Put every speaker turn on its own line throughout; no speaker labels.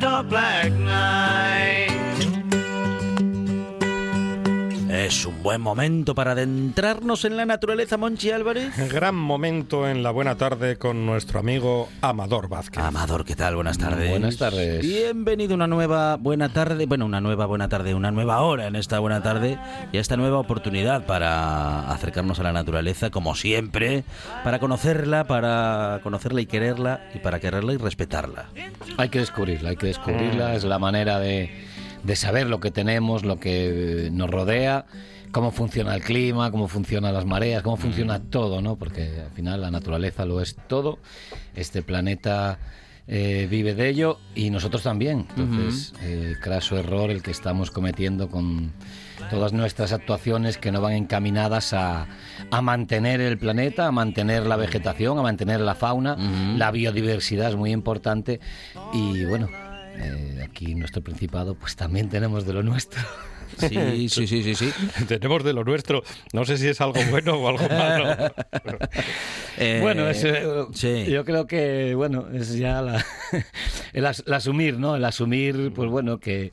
dark black
Es un buen momento para adentrarnos en la naturaleza, Monchi Álvarez.
Gran momento en la buena tarde con nuestro amigo Amador Vázquez.
Amador, ¿qué tal? Buenas tardes.
Buenas tardes.
Bienvenido a una nueva buena tarde, bueno, una nueva buena tarde, una nueva hora en esta buena tarde y a esta nueva oportunidad para acercarnos a la naturaleza, como siempre, para conocerla, para conocerla y quererla, y para quererla y respetarla.
Hay que descubrirla, hay que descubrirla, es la manera de, de saber lo que tenemos, lo que nos rodea, cómo funciona el clima, cómo funcionan las mareas, cómo funciona todo, ¿no? Porque al final la naturaleza lo es todo, este planeta eh, vive de ello y nosotros también. Entonces, eh, craso error el que estamos cometiendo con todas nuestras actuaciones que no van encaminadas a, a mantener el planeta, a mantener la vegetación, a mantener la fauna, la biodiversidad es muy importante y bueno. Eh, aquí en nuestro Principado, pues también tenemos de lo nuestro.
Sí, sí, sí, sí, sí.
Tenemos de lo nuestro. No sé si es algo bueno o algo malo.
Eh,
Bueno, es, eh,
sí.
yo creo que, bueno, es ya la, el, as- el asumir, ¿no? El asumir, pues bueno, que,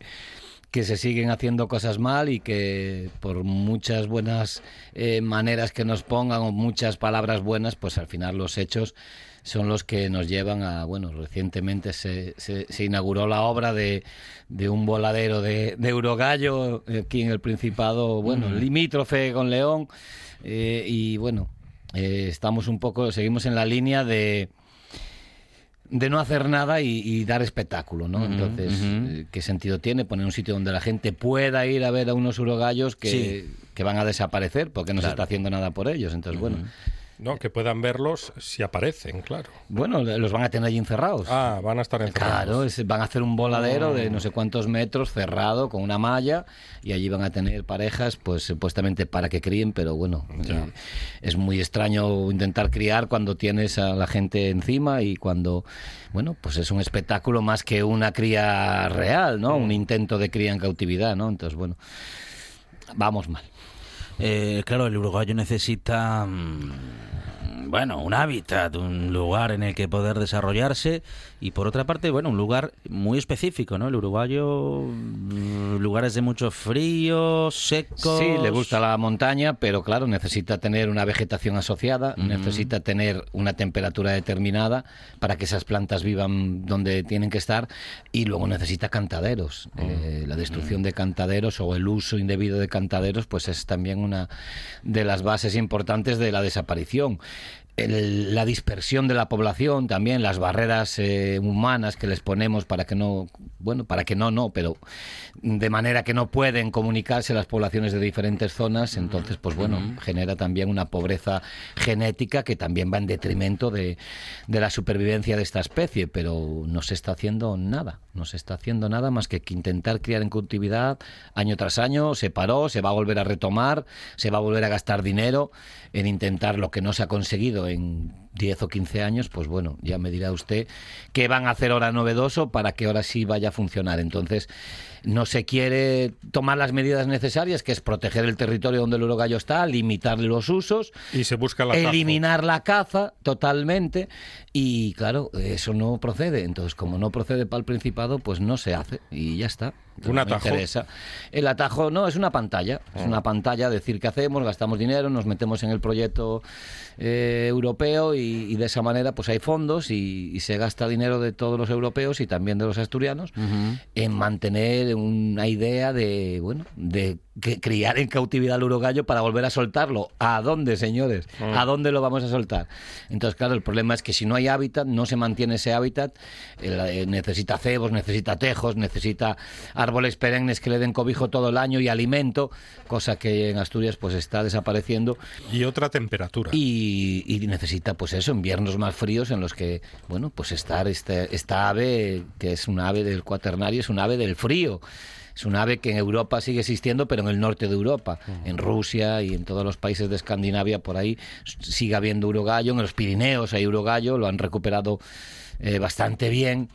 que se siguen haciendo cosas mal y que por muchas buenas eh, maneras que nos pongan o muchas palabras buenas, pues al final los hechos son los que nos llevan a, bueno, recientemente se, se, se inauguró la obra de, de un voladero de, de Eurogallo aquí en el Principado, bueno, limítrofe con León, eh, y bueno, eh, estamos un poco, seguimos en la línea de de no hacer nada y, y dar espectáculo, ¿no? Entonces, eh, ¿qué sentido tiene poner un sitio donde la gente pueda ir a ver a unos urogallos que,
Sí.
que van a desaparecer porque no se está haciendo nada por ellos? Entonces, bueno,
No, que puedan verlos si aparecen, claro.
bueno, los van a tener allí encerrados.
Ah, van a estar encerrados.
Claro, es- van a hacer un voladero de no sé cuántos metros cerrado con una malla y allí van a tener parejas, pues supuestamente para que críen, pero bueno, eh, es muy extraño intentar criar cuando tienes a la gente encima y cuando, bueno, pues es un espectáculo más que una cría real, ¿no? Un intento de cría en cautividad, ¿no? Entonces, bueno, vamos mal.
Eh, claro, el uruguayo necesita, mm, bueno, un hábitat, un lugar en el que poder desarrollarse y por otra parte, bueno, un lugar muy específico, ¿no? El uruguayo, mm, lugares de mucho frío, secos.
Sí, le gusta la montaña, pero claro, necesita tener una vegetación asociada, necesita tener una temperatura determinada para que esas plantas vivan donde tienen que estar y luego necesita cantaderos. Eh, la destrucción de cantaderos o el uso indebido de cantaderos, pues es también una de las bases importantes de la desaparición. El- la dispersión de la población también las barreras eh, humanas que les ponemos para que no bueno para que no no pero de manera que no pueden comunicarse las poblaciones de diferentes zonas entonces pues bueno genera también una pobreza genética que también va en detrimento de, de la supervivencia de esta especie pero no se está haciendo nada no se está haciendo nada más que intentar criar en cautividad año tras año se paró se va a volver a retomar se va a volver a gastar dinero en intentar lo que no se ha conseguido en 10 o 15 años, pues bueno, ya me dirá usted qué van a hacer ahora novedoso para que ahora sí vaya a funcionar. Entonces, no se quiere tomar las medidas necesarias, que es proteger el territorio donde el urogallo está, limitar los usos,
Y se busca la
eliminar la caza totalmente y claro, eso no procede. Entonces, como no procede para el Principado, pues no se hace y ya está.
¿Un atajo?
interesa. El atajo no, es una pantalla. Es una pantalla, decir qué hacemos, gastamos dinero, nos metemos en el proyecto eh, europeo y, de esa manera pues hay fondos y, y se gasta dinero de todos los europeos y también de los asturianos en mantener una idea de, bueno, de que criar en cautividad al urogallo para volver a soltarlo. ¿A dónde, señores? ¿A dónde lo vamos a soltar? Entonces, claro, el problema es que si no hay hábitat, no se mantiene ese hábitat, eh, necesita cebos, necesita tejos, necesita árboles perennes que le den cobijo todo el año y alimento, cosa que en Asturias pues está desapareciendo
Y otra temperatura.
y, y necesita pues eso, inviernos más fríos en los que, bueno, pues estar este, esta ave, que es un ave del cuaternario, es un ave del frío. Es un ave que en Europa sigue existiendo, pero en el norte de Europa, en Rusia y en todos los países de Escandinavia, por ahí sigue habiendo urogallo. En los Pirineos hay urogallo, lo han recuperado eh, bastante bien.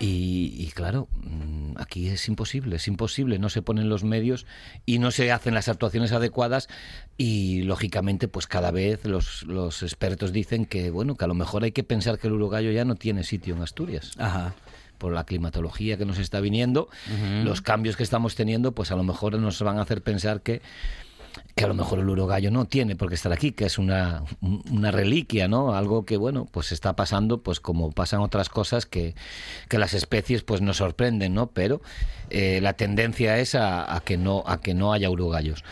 Y, y claro, mm, aquí es imposible, es imposible, no se ponen los medios y no se hacen las actuaciones adecuadas y lógicamente pues cada vez los, los expertos dicen que bueno, que a lo mejor hay que pensar que el urogallo ya no tiene sitio en Asturias.
Ajá.
por la climatología que nos está viniendo, los cambios que estamos teniendo, pues a lo mejor nos van a hacer pensar que que a lo mejor el urogallo no tiene por qué estar aquí, que es una, una reliquia, ¿no? Algo que, bueno, pues está pasando, pues como pasan otras cosas que, que las especies pues nos sorprenden, ¿no? Pero eh, la tendencia es a, que no, a que no haya urogallos.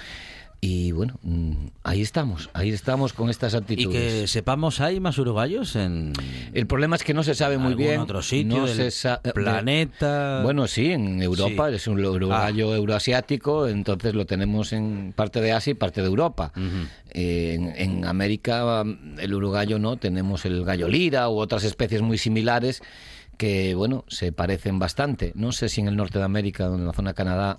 Y bueno, mm, ahí estamos, ahí estamos con estas
Y
actitudes.
que sepamos, ¿hay más uruguayos en
El problema es que no se sabe muy bien.
otro sitio
no
del
se eh,
planeta?
Bueno, sí, en Europa
Sí.
es un uruguayo euroasiático, entonces lo tenemos en parte de Asia y parte de Europa. Eh, en, en América mm, el uruguayo no, tenemos el gallo lira u otras especies muy similares que, bueno, se parecen bastante. No sé si en el norte de América en la zona de Canadá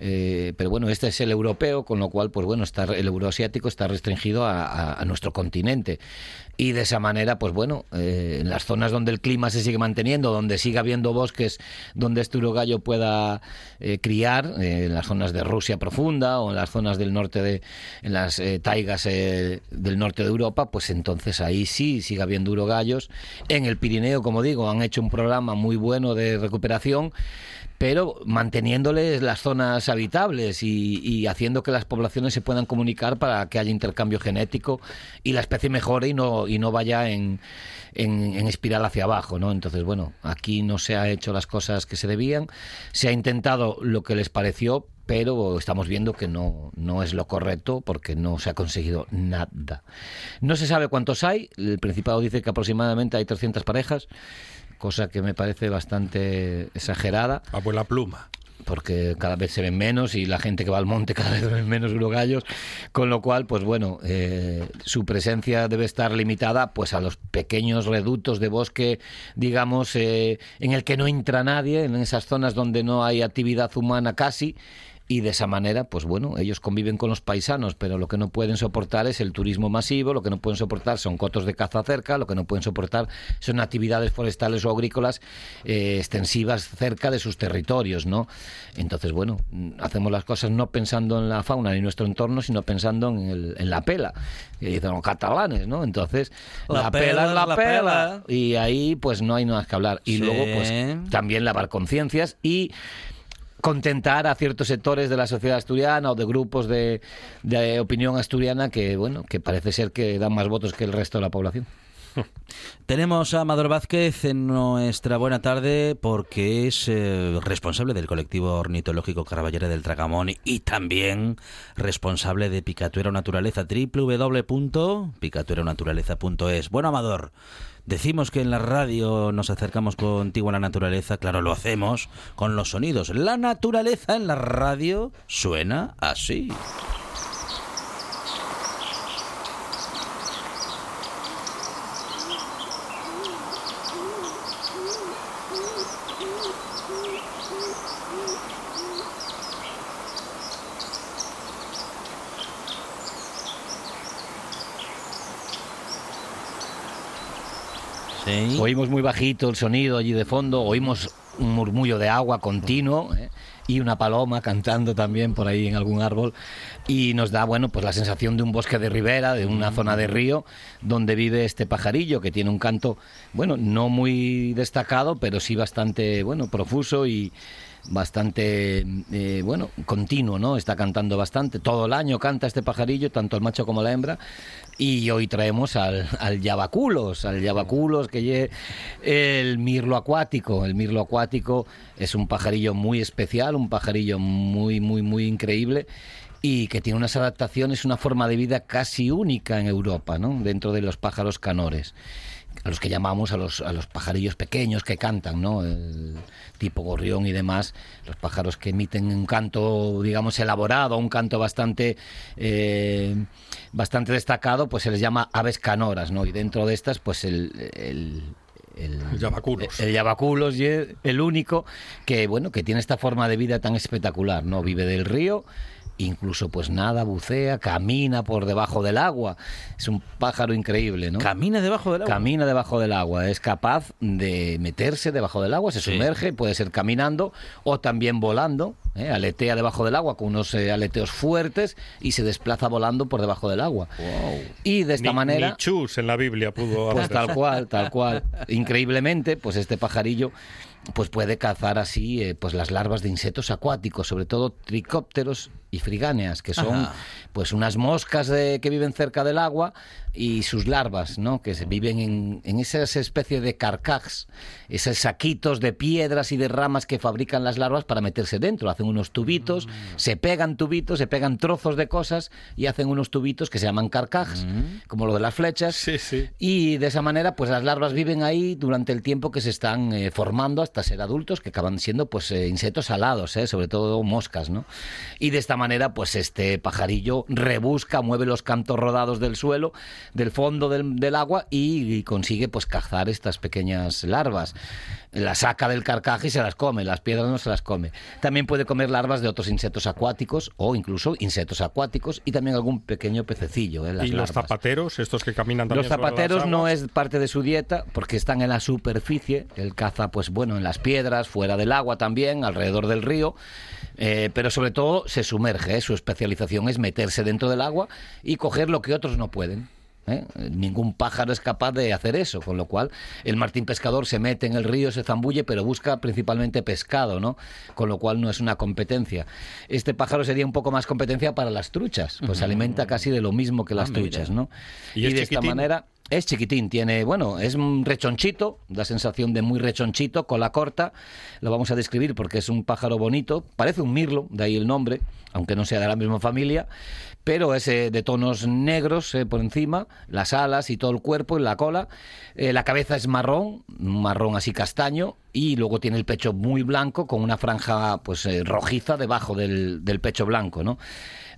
eh, pero bueno, este es el europeo, con lo cual, pues bueno, está, el euroasiático está restringido a, nuestro continente. Y de esa manera, pues bueno, eh, en las zonas donde el clima se sigue manteniendo, donde siga habiendo bosques donde este urogallo pueda eh, criar, en las zonas de Rusia profunda o en las zonas del norte de, en las taigas del norte de Europa, pues entonces ahí sí sigue habiendo urogallos. En el Pirineo, como digo, han hecho un programa muy bueno de recuperación pero manteniéndoles las zonas habitables y, haciendo que las poblaciones se puedan comunicar para que haya intercambio genético y la especie mejore y no, y no vaya en, en, en espiral hacia abajo. ¿no? Entonces, bueno, aquí no se ha hecho las cosas que se debían, se ha intentado lo que les pareció, pero estamos viendo que no, no es lo correcto porque no se ha conseguido nada. No se sabe cuántos hay, el Principado dice que aproximadamente hay 300 parejas, cosa que me parece bastante exagerada.
Abuela pluma.
porque cada vez se ven menos y la gente que va al monte cada vez ven menos urogallos, con lo cual, pues bueno, eh, su presencia debe estar limitada pues a los pequeños reductos de bosque, digamos, eh, en el que no entra nadie, en esas zonas donde no hay actividad humana casi, y de esa manera, pues bueno, ellos conviven con los paisanos, pero lo que no pueden soportar es el turismo masivo, lo que no pueden soportar son cotos de caza cerca, lo que no pueden soportar son actividades forestales o agrícolas eh, extensivas cerca de sus territorios, ¿no? Entonces, bueno, hacemos las cosas no pensando en la fauna ni nuestro entorno, sino pensando en, el- en la pela, que dicen los catalanes, ¿no? Entonces,
La
la,
pela
pela
es
la,
la
pela.
pela.
Y ahí, pues no hay nada que hablar. Y
Sí.
luego, pues también lavar conciencias y contentar a ciertos sectores de la sociedad asturiana o de grupos de, de opinión asturiana que bueno que parece ser que dan más votos que el resto de la población
Tenemos a Amador Vázquez en nuestra buena tarde porque es eh, responsable del colectivo ornitológico Caraballera del Tragamón y también responsable de Picatuera Naturaleza, www.picatueranaturaleza.es. Bueno, Amador, decimos que en la radio nos acercamos contigo a la naturaleza, claro, lo hacemos con los sonidos. La naturaleza en la radio suena así.
Oímos muy bajito el sonido allí de fondo oímos un murmullo de agua continuo ¿eh? y una paloma cantando también por ahí en algún árbol y nos da bueno pues la sensación de un bosque de ribera de una zona de río donde vive este pajarillo que tiene un canto bueno no muy destacado pero sí bastante bueno profuso y bastante, eh, bueno, continuo, ¿no? Está cantando bastante. Todo el año canta este pajarillo, tanto el macho como la hembra. Y hoy traemos al, al Yavaculos, al Yavaculos que lle el mirlo acuático. El mirlo acuático es un pajarillo muy especial, un pajarillo muy, muy, muy increíble y que tiene unas adaptaciones, una forma de vida casi única en Europa, ¿no? Dentro de los pájaros canores a los que llamamos a los, a los pajarillos pequeños que cantan, ¿no? El tipo gorrión y demás, los pájaros que emiten un canto, digamos, elaborado, un canto bastante, eh, bastante destacado, pues se les llama aves canoras, ¿no? Y dentro de estas, pues el, el el,
El Yavaculos.
El el, el único que, bueno, que tiene esta forma de vida tan espectacular, ¿no? Vive del río, incluso pues nada, bucea, camina por debajo del agua. Es un pájaro increíble, ¿no?
Camina debajo del agua.
Camina debajo del agua, es capaz de meterse debajo del agua, se
Sí.
sumerge, puede ser caminando o también volando, ¿eh? aletea debajo del agua con unos eh, aleteos fuertes y se desplaza volando por debajo del agua. Y de esta
Ni-
manera...
Ni Chus en la Biblia pudo
Pues
hacer
tal cual, tal cual. Increíblemente, pues este pajarillo pues puede cazar así eh, pues las larvas de insectos acuáticos, sobre todo tricópteros y frigáneas, que son
Ajá.
pues unas moscas de- que viven cerca del agua y sus larvas, ¿no? Que se viven en, en esas especies de carcajes, esos saquitos de piedras y de ramas que fabrican las larvas para meterse dentro. Hacen unos tubitos, se pegan tubitos, se pegan trozos de cosas y hacen unos tubitos que se llaman carcajes, como lo de las flechas.
Sí, sí.
Y de esa manera, pues las larvas viven ahí durante el tiempo que se están eh, formando hasta ser adultos, que acaban siendo pues eh, insectos alados, eh, sobre todo moscas, ¿no? Y de esta manera, pues este pajarillo rebusca, mueve los cantos rodados del suelo, del fondo del, del agua y, y consigue pues cazar estas pequeñas larvas. Las saca del carcaje y se las come, las piedras no se las come. También puede comer larvas de otros insectos acuáticos o incluso insectos acuáticos y también algún pequeño pececillo. eh, las
Y los zapateros, estos que caminan también
Los
sobre las
zapateros no es parte de su dieta porque están en la superficie. Él caza, pues bueno, en las piedras, fuera del agua también, alrededor del río. Eh, pero sobre todo se sumerge. ¿eh? Su especialización es meterse dentro del agua y coger lo que otros no pueden. ¿Eh? Ningún pájaro es capaz de hacer eso, con lo cual el martín pescador se mete en el río, se zambulle, pero busca principalmente pescado, ¿no? Con lo cual no es una competencia. Este pájaro sería un poco más competencia para las truchas, pues se alimenta casi de lo mismo que las
mira.
truchas, ¿no?
¿Y es
de esta manera es chiquitín, tiene, bueno, es un rechonchito, da sensación de muy rechonchito, cola corta, lo vamos a describir porque es un pájaro bonito, parece un mirlo, de ahí el nombre, aunque no sea de la misma familia, pero es eh, de tonos negros eh, por encima, las alas y todo el cuerpo y la cola, Eh, la cabeza es marrón, marrón así castaño, y luego tiene el pecho muy blanco con una franja pues rojiza debajo del, del pecho blanco, ¿no?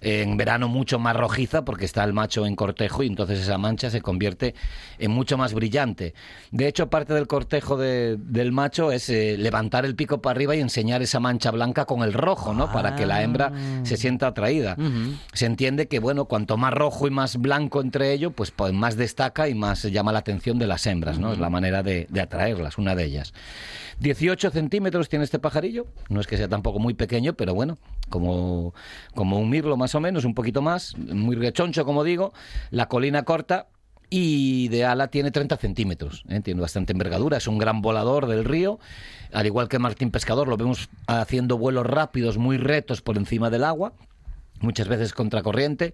En verano mucho más rojiza porque está el macho en cortejo y entonces esa mancha se convierte en mucho más brillante. De hecho, parte del cortejo de- del macho es eh, levantar el pico para arriba y enseñar esa mancha blanca con el rojo, ¿no? Para que la hembra se sienta atraída. Se entiende que, bueno, cuanto más rojo y más blanco entre ellos, pues, pues más destaca y más llama la atención de las hembras, ¿no? Es la manera de, de atraerlas, una de ellas. 18 centímetros tiene este pajarillo, no es que sea tampoco muy pequeño, pero bueno, como, como un mirlo más o menos, un poquito más, muy rechoncho como digo, la colina corta y de ala tiene 30 centímetros, ¿eh? tiene bastante envergadura, es un gran volador del río, al igual que Martín Pescador, lo vemos haciendo vuelos rápidos, muy retos por encima del agua, muchas veces contracorriente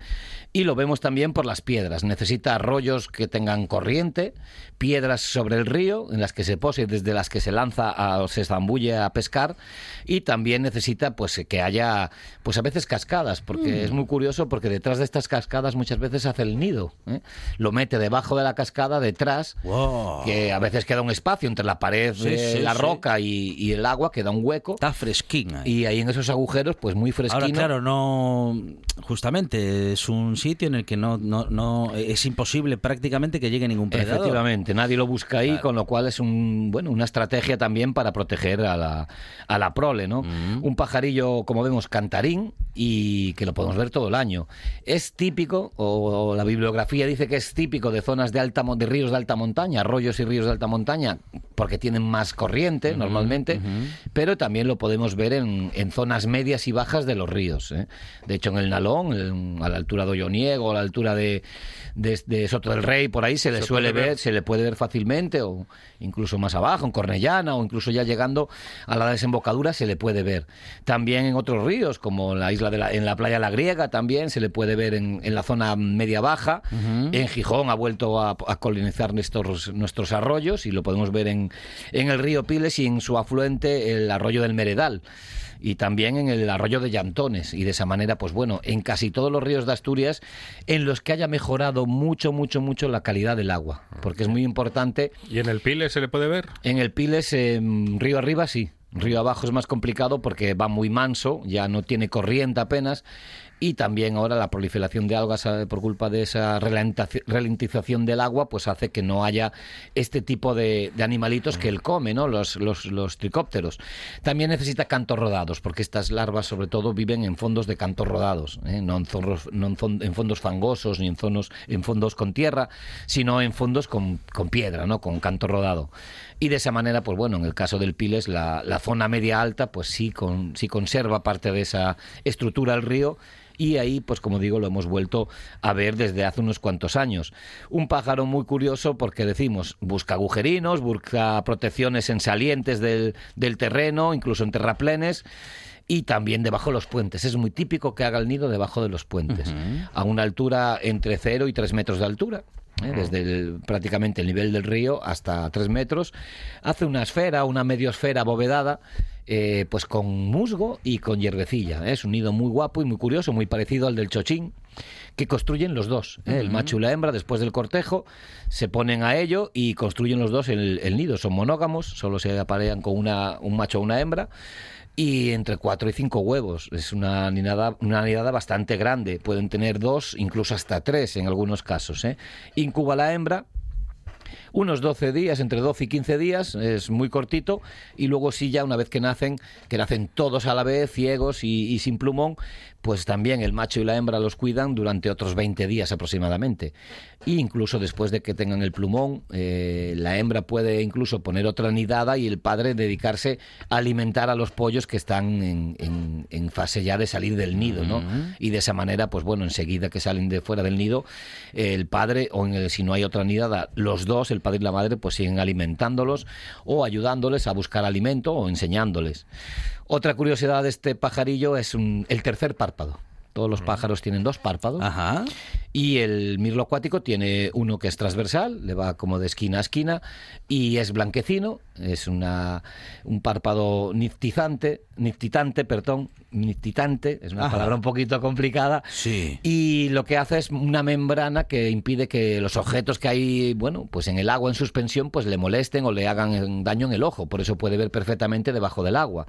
y lo vemos también por las piedras. Necesita arroyos que tengan corriente, piedras sobre el río en las que se pose, desde las que se lanza a, o se zambulle a pescar y también necesita pues que haya pues a veces cascadas, porque es muy curioso porque detrás de estas cascadas muchas veces hace el nido, ¿eh? lo mete debajo de la cascada detrás
Wow.
que a veces queda un espacio entre la pared
Sí,
de
sí,
la
sí.
roca y, y el agua, queda un hueco
Está fresquín ahí.
y ahí en esos agujeros pues muy fresquino.
Ahora, claro, no. Justamente es un sitio en el que no, no, no es imposible prácticamente que llegue ningún predador.
Efectivamente, nadie lo busca ahí,
Claro.
con lo cual es un bueno una estrategia también para proteger a la, a la prole, ¿no? Un pajarillo, como vemos, cantarín y que lo podemos ver todo el año. Es típico, o, o la bibliografía dice que es típico de zonas de alta de ríos de alta montaña, arroyos y ríos de alta montaña, porque tienen más corriente normalmente, pero también lo podemos ver en, en zonas medias y bajas de los ríos. ¿eh? De hecho, en el Nalón, en- a la altura de Olloniego, a la altura de, de, de Soto del Rey, por ahí se le suele
ver.
se le puede ver fácilmente, o incluso más abajo, en Cornellana, o incluso ya llegando a la desembocadura se le puede ver. También en otros ríos, como en la isla de la, en la playa La Griega, también se le puede ver en, en la zona media baja. En Gijón ha vuelto a, a colonizar nuestros, nuestros arroyos y lo podemos ver en, en el río Piles y en su afluente el arroyo del Meredal y también en el arroyo de Llantones. Y de esa manera, pues bueno, en casi todos los ríos de Asturias en los que haya mejorado mucho, mucho, mucho la calidad del agua. Porque es muy importante.
¿Y en el Pile se le puede ver?
En el Piles, eh, río arriba, sí. Río abajo es más complicado porque va muy manso, ya no tiene corriente apenas. Y también ahora la proliferación de algas eh, por culpa de esa ralentización del agua, pues hace que no haya este tipo de, de animalitos que él come, ¿no? Los, tricópteros. También necesita cantos rodados, porque estas larvas sobre todo viven en fondos de cantos rodados, ¿eh? no, en, zorros- no en fon- en fondos fangosos ni en, zonos, en fondos con tierra, sino en fondos con, con piedra, ¿no? Con canto rodado. Y de esa manera, pues bueno, en el caso del Piles, la, la zona media alta, pues sí, con, sí conserva parte de esa estructura del río y ahí, pues como digo, lo hemos vuelto a ver desde hace unos cuantos años. Un pájaro muy curioso porque decimos, busca agujerinos, busca protecciones en salientes del, del terreno, incluso en terraplenes. Y también debajo de los puentes. Es muy típico que haga el nido debajo de los puentes, a una altura entre 0 y 3 metros de altura. ¿eh? desde el- prácticamente el nivel del río hasta 3 metros. Hace una esfera, una mediosfera abovedada, eh, pues con musgo y con hierbecilla. ¿eh? Es un nido muy guapo y muy curioso, muy parecido al del chochín, que construyen los dos. ¿eh? El macho y la hembra, después del cortejo, se ponen a ello y construyen los dos el, el nido. Son monógamos, solo se aparean con una, un macho o una hembra. Y entre cuatro y cinco huevos. Es una nidada, una nidada bastante grande. Pueden tener dos, incluso hasta tres en algunos casos. ¿eh? Incuba la hembra, unos 12 días, entre 12 y 15 días, es muy cortito, y luego sí ya una vez que nacen, que nacen todos a la vez, ciegos y, y sin plumón, pues también el macho y la hembra los cuidan durante otros 20 días aproximadamente. E incluso después de que tengan el plumón, eh, la hembra puede incluso poner otra nidada y el padre dedicarse a alimentar a los pollos que están en, en- en fase ya de salir del nido, ¿no? Y de esa manera, pues bueno, enseguida que salen de fuera del nido, el padre, o en el- si no hay otra nidada, los dos, el padre y la madre, pues siguen alimentándolos o ayudándoles a buscar alimento o enseñándoles. Otra curiosidad de este pajarillo es un- el tercer párpado. Todos los pájaros tienen dos párpados.
Ajá.
Y el mirlo acuático tiene uno que es transversal, le va como de esquina a esquina, y es blanquecino, es una, un párpado nictizante, nictitante, perdón, nictitante, es una
Ajá.
palabra un poquito complicada,
Sí.
y lo que hace es una membrana que impide que los objetos que hay, bueno, pues en el agua en suspensión, pues le molesten o le hagan daño en el ojo. Por eso puede ver perfectamente debajo del agua.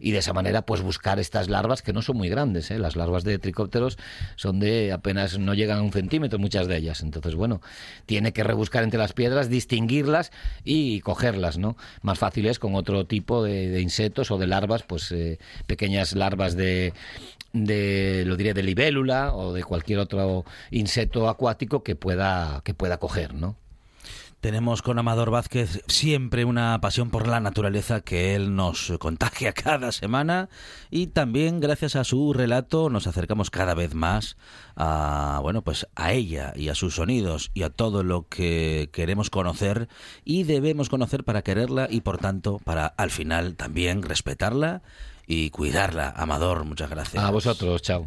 Y de esa manera, pues buscar estas larvas que no son muy grandes. ¿eh? Las larvas de tricópteros son de apenas no llegan a un centímetro, muchas de ellas. Entonces, bueno, tiene que rebuscar entre las piedras, distinguirlas y cogerlas, ¿no? Más fácil es con otro tipo de, insectos o de larvas, pues eh, pequeñas larvas de, de, lo diré, de libélula o de cualquier otro insecto acuático que pueda, que pueda coger, ¿no?
Tenemos con Amador Vázquez siempre una pasión por la naturaleza que él nos contagia cada semana y también gracias a su relato nos acercamos cada vez más a bueno pues a ella y a sus sonidos y a todo lo que queremos conocer y debemos conocer para quererla y por tanto para al final también respetarla y cuidarla. Amador, muchas gracias.
A vosotros, chao.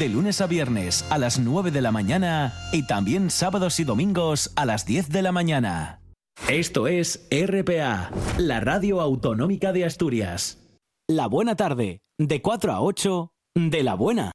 De lunes a viernes a las 9 de la mañana y también sábados y domingos a las 10 de la mañana. Esto es RPA, la radio autonómica de Asturias. La buena tarde, de 4 a 8, de la buena.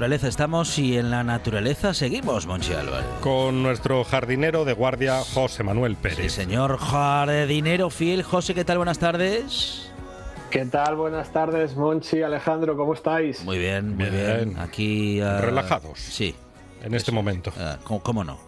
Naturaleza estamos y en la naturaleza seguimos, Monchi Álvarez.
Con nuestro jardinero de guardia, José Manuel Pérez.
Sí, señor jardinero fiel. José, ¿qué tal? Buenas tardes.
¿Qué tal? Buenas tardes, Monchi, Alejandro, ¿cómo estáis?
Muy bien, muy
Bien.
bien. Aquí... ah,
Relajados.
Sí.
En este momento.
Ah, ¿cómo, cómo no?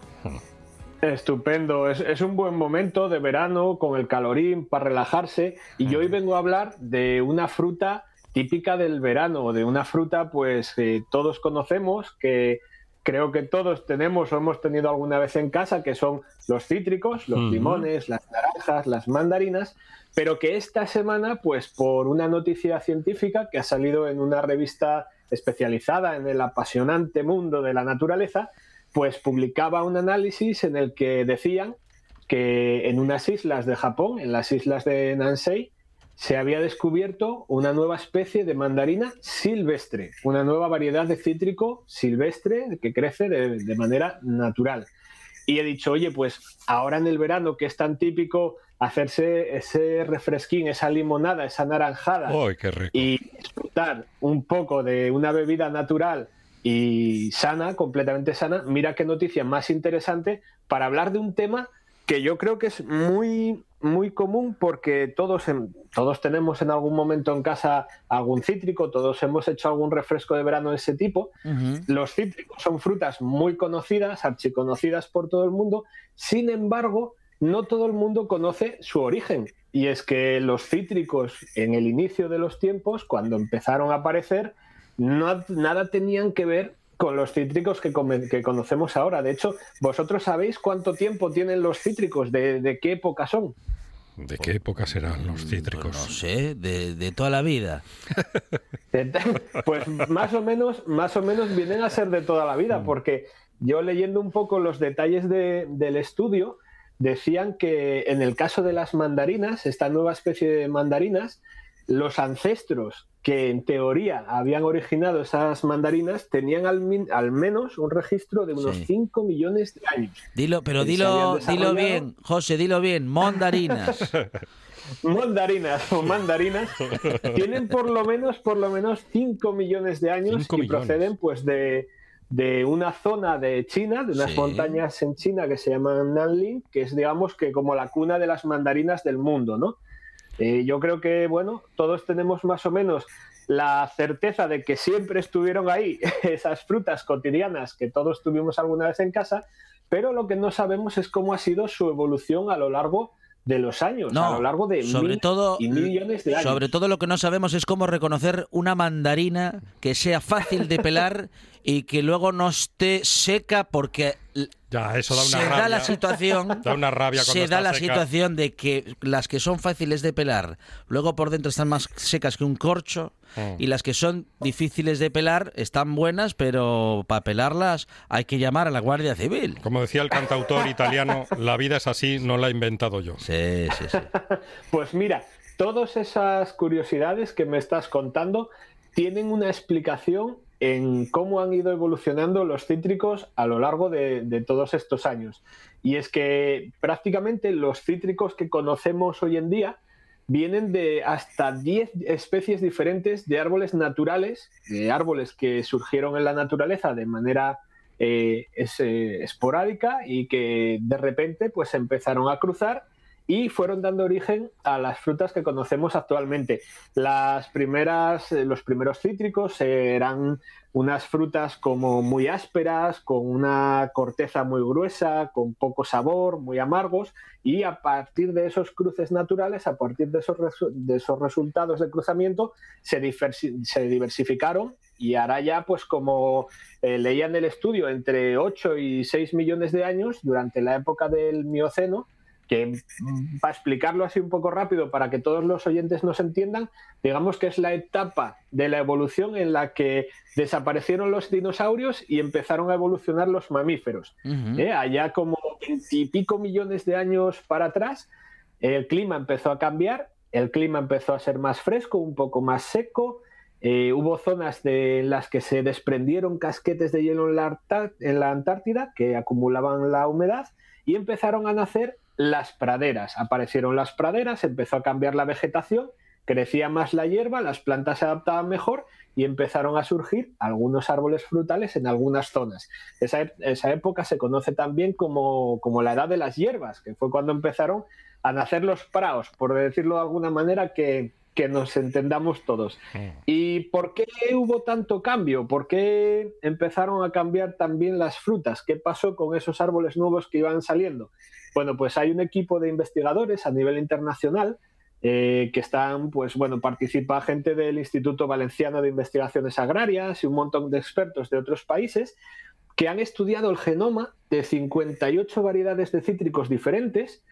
Estupendo, es, es un buen momento de verano con el calorín para relajarse y hoy vengo a hablar de una fruta típica del verano, de una fruta pues que todos conocemos, que creo que todos tenemos o hemos tenido alguna vez en casa, que son los cítricos, los limones, las naranjas, las mandarinas, pero que esta semana pues por una noticia científica que ha salido en una revista especializada en el apasionante mundo de la naturaleza, pues publicaba un análisis en el que decían que en unas islas de Japón, en las islas de Nansei, se había descubierto una nueva especie de mandarina silvestre, una nueva variedad de cítrico silvestre que crece de, de manera natural. Y he dicho, oye, pues ahora en el verano, que es tan típico hacerse ese refresquín, esa limonada, esa naranjada, y disfrutar un poco de una bebida natural y sana, completamente sana, mira qué noticia más interesante para hablar de un tema que yo creo que es muy muy común porque todos en- todos tenemos en algún momento en casa algún cítrico, todos hemos hecho algún refresco de verano de ese tipo. Los cítricos son frutas muy conocidas, archiconocidas por todo el mundo. Sin embargo, no todo el mundo conoce su origen. Y es que los cítricos en el inicio de los tiempos, cuando empezaron a aparecer, no, nada tenían que ver con los cítricos que, come- que conocemos ahora. De hecho, ¿vosotros sabéis cuánto tiempo tienen los cítricos? ¿De, de qué época son?
¿De qué época serán los
Pues
cítricos?
no sé, de, de toda la vida.
Pues más o menos, más o menos vienen a ser de toda la vida, porque yo leyendo un poco los detalles de- del estudio, decían que en el caso de las mandarinas, esta nueva especie de mandarinas, los ancestros que en teoría habían originado esas mandarinas tenían al, min- al menos un registro de unos
Sí.
5 millones de años.
Dilo, pero dilo, dilo bien, José, dilo bien. Mondarinas.
mandarinas o mandarinas tienen por lo menos por lo menos 5 millones de años
Cinco
y
millones.
proceden pues de, de una zona de China, de unas
Sí.
montañas en China que se llaman Nanling, que es digamos que como la cuna de las mandarinas del mundo, ¿no? Eh, yo creo que bueno, todos tenemos más o menos la certeza de que siempre estuvieron ahí esas frutas cotidianas que todos tuvimos alguna vez en casa, pero lo que no sabemos es cómo ha sido su evolución a lo largo de los años,
No,
a lo largo de
sobre
mil
todo,
y millones de años.
sobre todo lo que no sabemos es cómo reconocer una mandarina que sea fácil de pelar y que luego no esté seca porque
Ya, eso da una
se
rabia.
da la situación
Da una rabia cuando
se da la
seca.
situación de que las que son fáciles de pelar luego por dentro están más secas que un corcho
Mm.
y las que son difíciles de pelar están buenas pero para pelarlas hay que llamar a la Guardia Civil
Como decía el cantautor italiano, la vida es así, no la he inventado yo.
sí sí sí
Pues mira, todas esas curiosidades que me estás contando tienen una explicación en cómo han ido evolucionando los cítricos a lo largo de, todos estos años. Y es que prácticamente los cítricos que conocemos hoy en día vienen de hasta 10 especies diferentes de árboles naturales, de árboles que surgieron en la naturaleza de manera eh, eh, esporádica y que de repente pues empezaron a cruzar y fueron dando origen a las frutas que conocemos actualmente. Las primeras, eh, los primeros cítricos eran unas frutas como muy ásperas, con una corteza muy gruesa, con poco sabor, muy amargos, y a partir de esos cruces naturales, a partir de esos, de esos resultados de cruzamiento, se diversificaron y ahora ya, pues como eh, leía en el estudio, entre 8 y 6 millones de años, durante la época del Mioceno, que para explicarlo así un poco rápido para que todos los oyentes nos entiendan, digamos que es la etapa de la evolución en la que desaparecieron los dinosaurios y empezaron a evolucionar los mamíferos.
Ujú.
¿eh? Allá como veintipico millones de años para atrás, el clima empezó a cambiar, el clima empezó a ser más fresco, un poco más seco, eh, hubo zonas de, en las que se desprendieron casquetes de hielo en la, en la Antártida que acumulaban la humedad y empezaron a nacer las praderas. Aparecieron las praderas, empezó a cambiar la vegetación crecía más la hierba, las plantas se adaptaban mejor y empezaron a surgir algunos árboles frutales en algunas zonas. Esa, esa época se conoce también como, como, la edad de las hierbas, que fue cuando empezaron a nacer los praos, por decirlo de alguna manera que, que nos entendamos todos. ¿Y por qué hubo tanto cambio? ¿Por qué empezaron a cambiar también las frutas? ¿Qué pasó con esos árboles nuevos que iban saliendo? Bueno, pues hay un equipo de investigadores a nivel internacional eh, que están, pues bueno, participa gente del Instituto Valenciano de Investigaciones Agrarias y un montón de expertos de otros países que han estudiado el genoma de 58 variedades de cítricos diferentes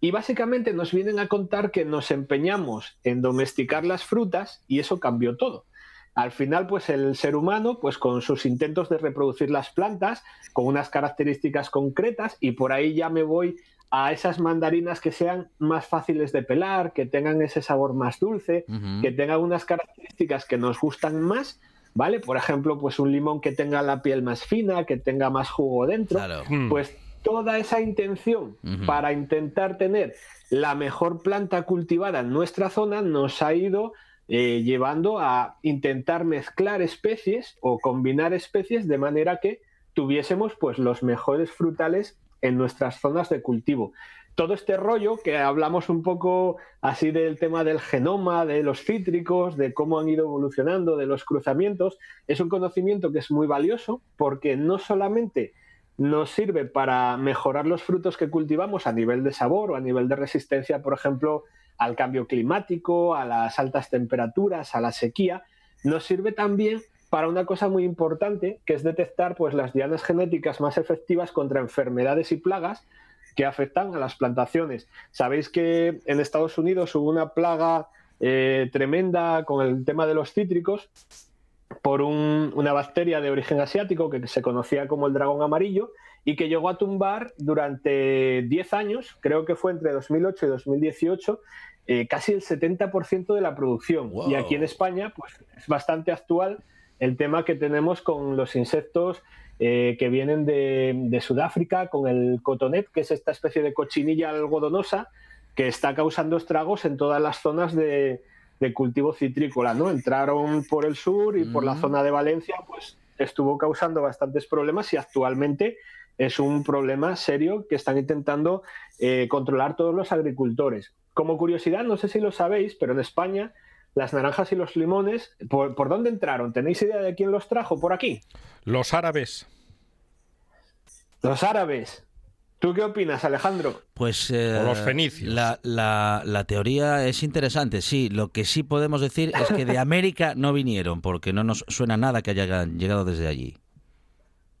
y básicamente nos vienen a contar que nos empeñamos en domesticar las frutas y eso cambió todo. Al final, pues el ser humano, pues con sus intentos de reproducir las plantas, con unas características concretas, y por ahí ya me voy a esas mandarinas que sean más fáciles de pelar, que tengan ese sabor más dulce, que tengan unas características que nos gustan más, ¿vale? Por ejemplo, pues un limón que tenga la piel más fina, que tenga más jugo dentro,
Hmm.
pues toda esa intención para intentar tener la mejor planta cultivada en nuestra zona nos ha ido eh, llevando a intentar mezclar especies o combinar especies de manera que tuviésemos pues los mejores frutales en nuestras zonas de cultivo. Todo este rollo que hablamos un poco así del tema del genoma, de los cítricos, de cómo han ido evolucionando, de los cruzamientos, es un conocimiento que es muy valioso porque no solamente nos sirve para mejorar los frutos que cultivamos a nivel de sabor o a nivel de resistencia, por ejemplo, al cambio climático, a las altas temperaturas, a la sequía, nos sirve también para una cosa muy importante, que es detectar pues, las dianas genéticas más efectivas contra enfermedades y plagas que afectan a las plantaciones. Sabéis que en Estados Unidos hubo una plaga eh, tremenda con el tema de los cítricos por un, una bacteria de origen asiático que se conocía como el dragón amarillo y que llegó a tumbar durante 10 años, creo que fue entre 2008 y 2018, eh, casi el 70% de la producción.
Wow.
Y aquí en España pues, es bastante actual el tema que tenemos con los insectos eh, que vienen de, de, Sudáfrica, con el cotonet, que es esta especie de cochinilla algodonosa que está causando estragos en todas las zonas de, de cultivo citrícola, ¿no? Entraron por el sur y por la zona de Valencia, pues estuvo causando bastantes problemas y actualmente es un problema serio que están intentando eh, controlar todos los agricultores. Como curiosidad, no sé si lo sabéis, pero en España las naranjas y los limones, ¿por, ¿por dónde entraron? ¿Tenéis idea de quién los trajo por aquí?
Los árabes.
Los árabes. ¿Tú qué opinas, Alejandro?
Pues eh,
o los fenicios.
La, la, la, teoría es interesante, sí. Lo que sí podemos decir es que de América no vinieron, porque no nos suena nada que hayan llegado desde allí.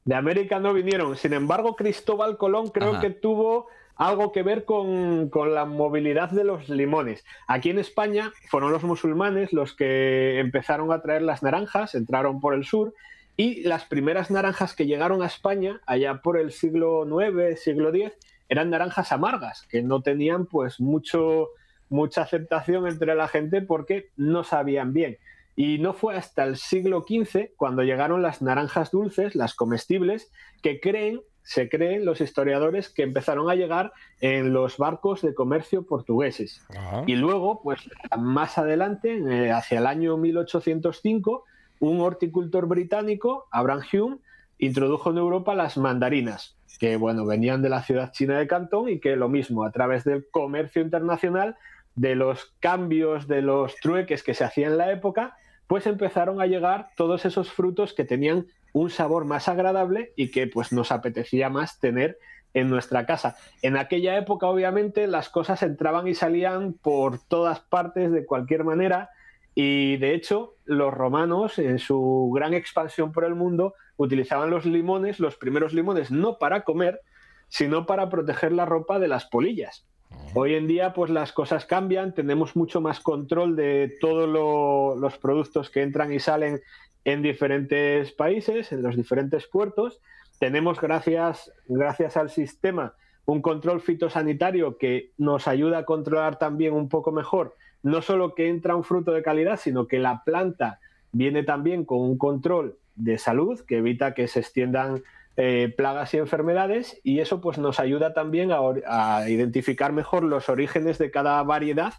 De América no vinieron. Sin embargo, Cristóbal Colón creo Ajá. que tuvo algo que ver con, con, la movilidad de los limones. Aquí en España fueron los musulmanes los que empezaron a traer las naranjas, entraron por el sur, y las primeras naranjas que llegaron a España, allá por el siglo IX, siglo X, eran naranjas amargas, que no tenían pues mucho, mucha aceptación entre la gente porque no sabían bien. Y no fue hasta el siglo XV cuando llegaron las naranjas dulces, las comestibles, que creen, se creen los historiadores que empezaron a llegar en los barcos de comercio portugueses.
Ah.
Y luego, pues más adelante, eh, hacia el año 1805, un horticultor británico, Abraham Hume, introdujo en Europa las mandarinas, que bueno, venían de la ciudad china de Cantón y que lo mismo, a través del comercio internacional, de los cambios, de los trueques que se hacían en la época, pues empezaron a llegar todos esos frutos que tenían un sabor más agradable y que pues nos apetecía más tener en nuestra casa. En aquella época, obviamente, las cosas entraban y salían por todas partes de cualquier manera y de hecho, los romanos, en su gran expansión por el mundo, utilizaban los limones, los primeros limones, no para comer, sino para proteger la ropa de las polillas. Hoy en día, pues las cosas cambian, tenemos mucho más control de todos lo, los productos que entran y salen en diferentes países, en los diferentes puertos. Tenemos, gracias, gracias al sistema, un control fitosanitario que nos ayuda a controlar también un poco mejor no solo que entra un fruto de calidad, sino que la planta viene también con un control de salud que evita que se extiendan eh, plagas y enfermedades y eso pues nos ayuda también a, a, identificar mejor los orígenes de cada variedad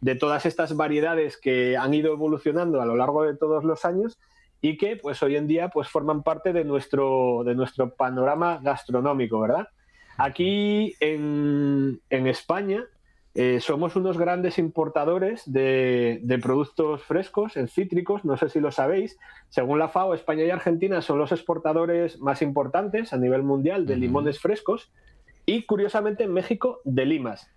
de todas estas variedades que han ido evolucionando a lo largo de todos los años y que pues hoy en día pues forman parte de nuestro, de nuestro panorama gastronómico, ¿verdad? Aquí en, en España eh, somos unos grandes importadores de, de, productos frescos, en cítricos, no sé si lo sabéis. Según la FAO, España y Argentina son los exportadores más importantes a nivel mundial de limones frescos y, curiosamente, en México, de limas.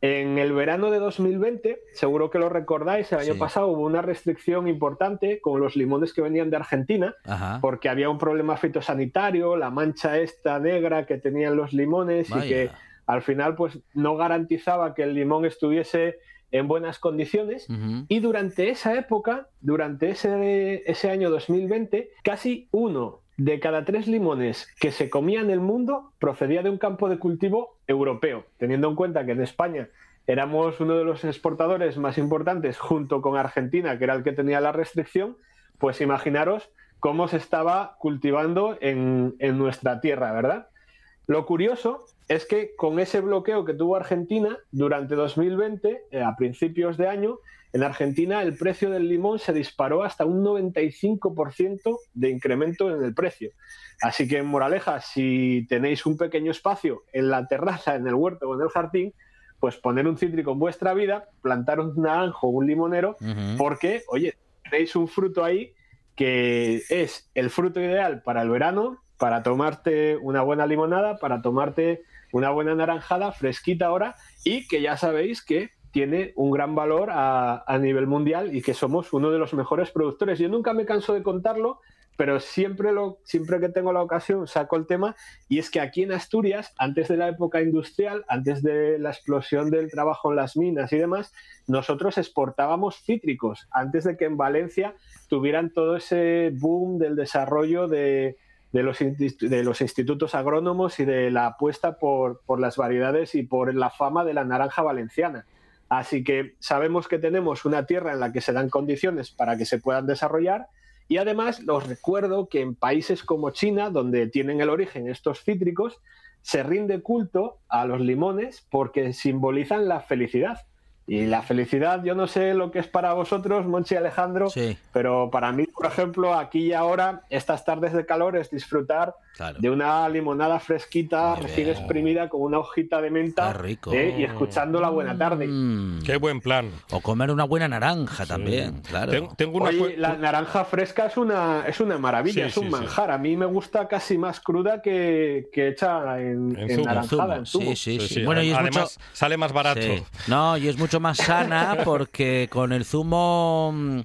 En el verano de 2020, seguro que lo recordáis, el año
Sí.
pasado hubo una restricción importante con los limones que venían de Argentina,
Ajá.
porque había un problema fitosanitario, la mancha esta negra que tenían los limones y que al final pues no garantizaba que el limón estuviese en buenas condiciones. Y durante esa época, durante ese, ese año 2020, casi uno de cada tres limones que se comía en el mundo procedía de un campo de cultivo europeo, teniendo en cuenta que en España éramos uno de los exportadores más importantes junto con Argentina, que era el que tenía la restricción, pues imaginaros cómo se estaba cultivando en, en nuestra tierra, ¿verdad? Lo curioso es que con ese bloqueo que tuvo Argentina durante 2020, eh, a principios de año, en Argentina el precio del limón se disparó hasta un 95% de incremento en el precio. Así que, moraleja, si tenéis un pequeño espacio en la terraza, en el huerto o en el jardín, pues poner un cítrico en vuestra vida, plantar un naranjo o un limonero, porque, oye, tenéis un fruto ahí que es el fruto ideal para el verano, para tomarte una buena limonada, para tomarte una buena naranjada fresquita ahora y que ya sabéis que tiene un gran valor a, nivel mundial y que somos uno de los mejores productores. Yo nunca me canso de contarlo, pero siempre, lo, siempre que tengo la ocasión saco el tema y es que aquí en Asturias, antes de la época industrial, antes de la explosión del trabajo en las minas y demás, nosotros exportábamos cítricos, antes de que en Valencia tuvieran todo ese boom del desarrollo de, de los, de los institutos agrónomos y de la apuesta por, por las variedades y por la fama de la naranja valenciana. Así que sabemos que tenemos una tierra en la que se dan condiciones para que se puedan desarrollar y además os recuerdo que en países como China, donde tienen el origen estos cítricos, se rinde culto a los limones porque simbolizan la felicidad. Y la felicidad, yo no sé lo que es para vosotros, Monchi y Alejandro,
Sí,
pero para mí, por ejemplo, aquí y ahora, estas tardes de calor es disfrutar
claro.
de una limonada fresquita, recién
bien.
exprimida, con una hojita de menta
rico.
¿eh? y escuchando la buena tarde.
Mm.
Qué buen plan.
O comer una buena naranja también, claro.
Ten- tengo una
Oye, la naranja fresca es una, es una maravilla,
Sí,
es un
sí, sí.
manjar. A mí me gusta casi más cruda que, que hecha en,
En
en
zumo.
naranjada, en zumo.
Sí, sí,
Sí,
sí.
sí,
Bueno, y es
Además,
mucho...
sale más barato.
Sí. No, y es mucho más sana porque con el zumo, mm,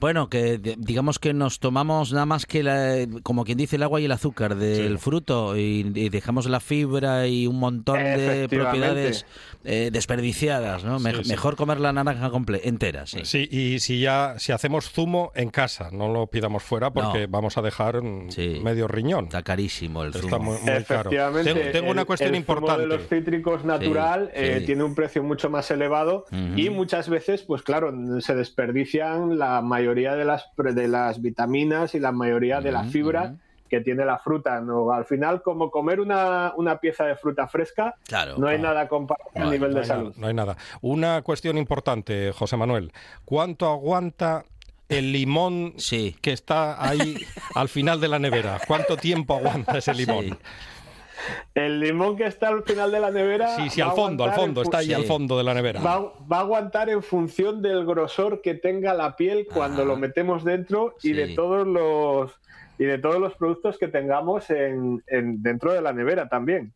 bueno, que digamos que nos tomamos nada más que, la- como quien dice, el agua y el azúcar del fruto y, y dejamos la fibra y un montón de
Efectivamente.
propiedades eh, desperdiciadas, ¿no? Me-
Sí, sí.
Mejor comer la naranja comple entera, sí.
Sí, y si ya si hacemos zumo en casa, no lo pidamos fuera porque
No.
vamos a dejar
Sí.
medio riñón.
Está carísimo el zumo.
Está muy, muy caro.
Efectivamente,
Tengo, una
el-
cuestión
el zumo
importante.
de los cítricos natural
Sí,
eh, tiene un precio mucho más elevado y muchas veces, pues claro, se desperdician la mayoría de las, de las vitaminas y la mayoría de la fibra que tiene la fruta. ¿no? Al final, como comer una, una pieza de fruta fresca,
Claro.
no hay nada comparable
No
a nivel
No
de
nada,
salud.
no hay nada. Una cuestión importante, José Manuel. ¿Cuánto aguanta el limón
Sí.
que está ahí al final de la nevera? ¿Cuánto tiempo aguanta ese limón?
Sí.
El limón que está al final de la nevera.
Sí, sí, al fondo, al fondo, está ahí
Sí.
al fondo de la nevera.
Va, va a aguantar en función del grosor que tenga la piel cuando
Ah.
lo metemos dentro y
Sí.
de todos los y de todos los productos que tengamos en, en- dentro de la nevera también.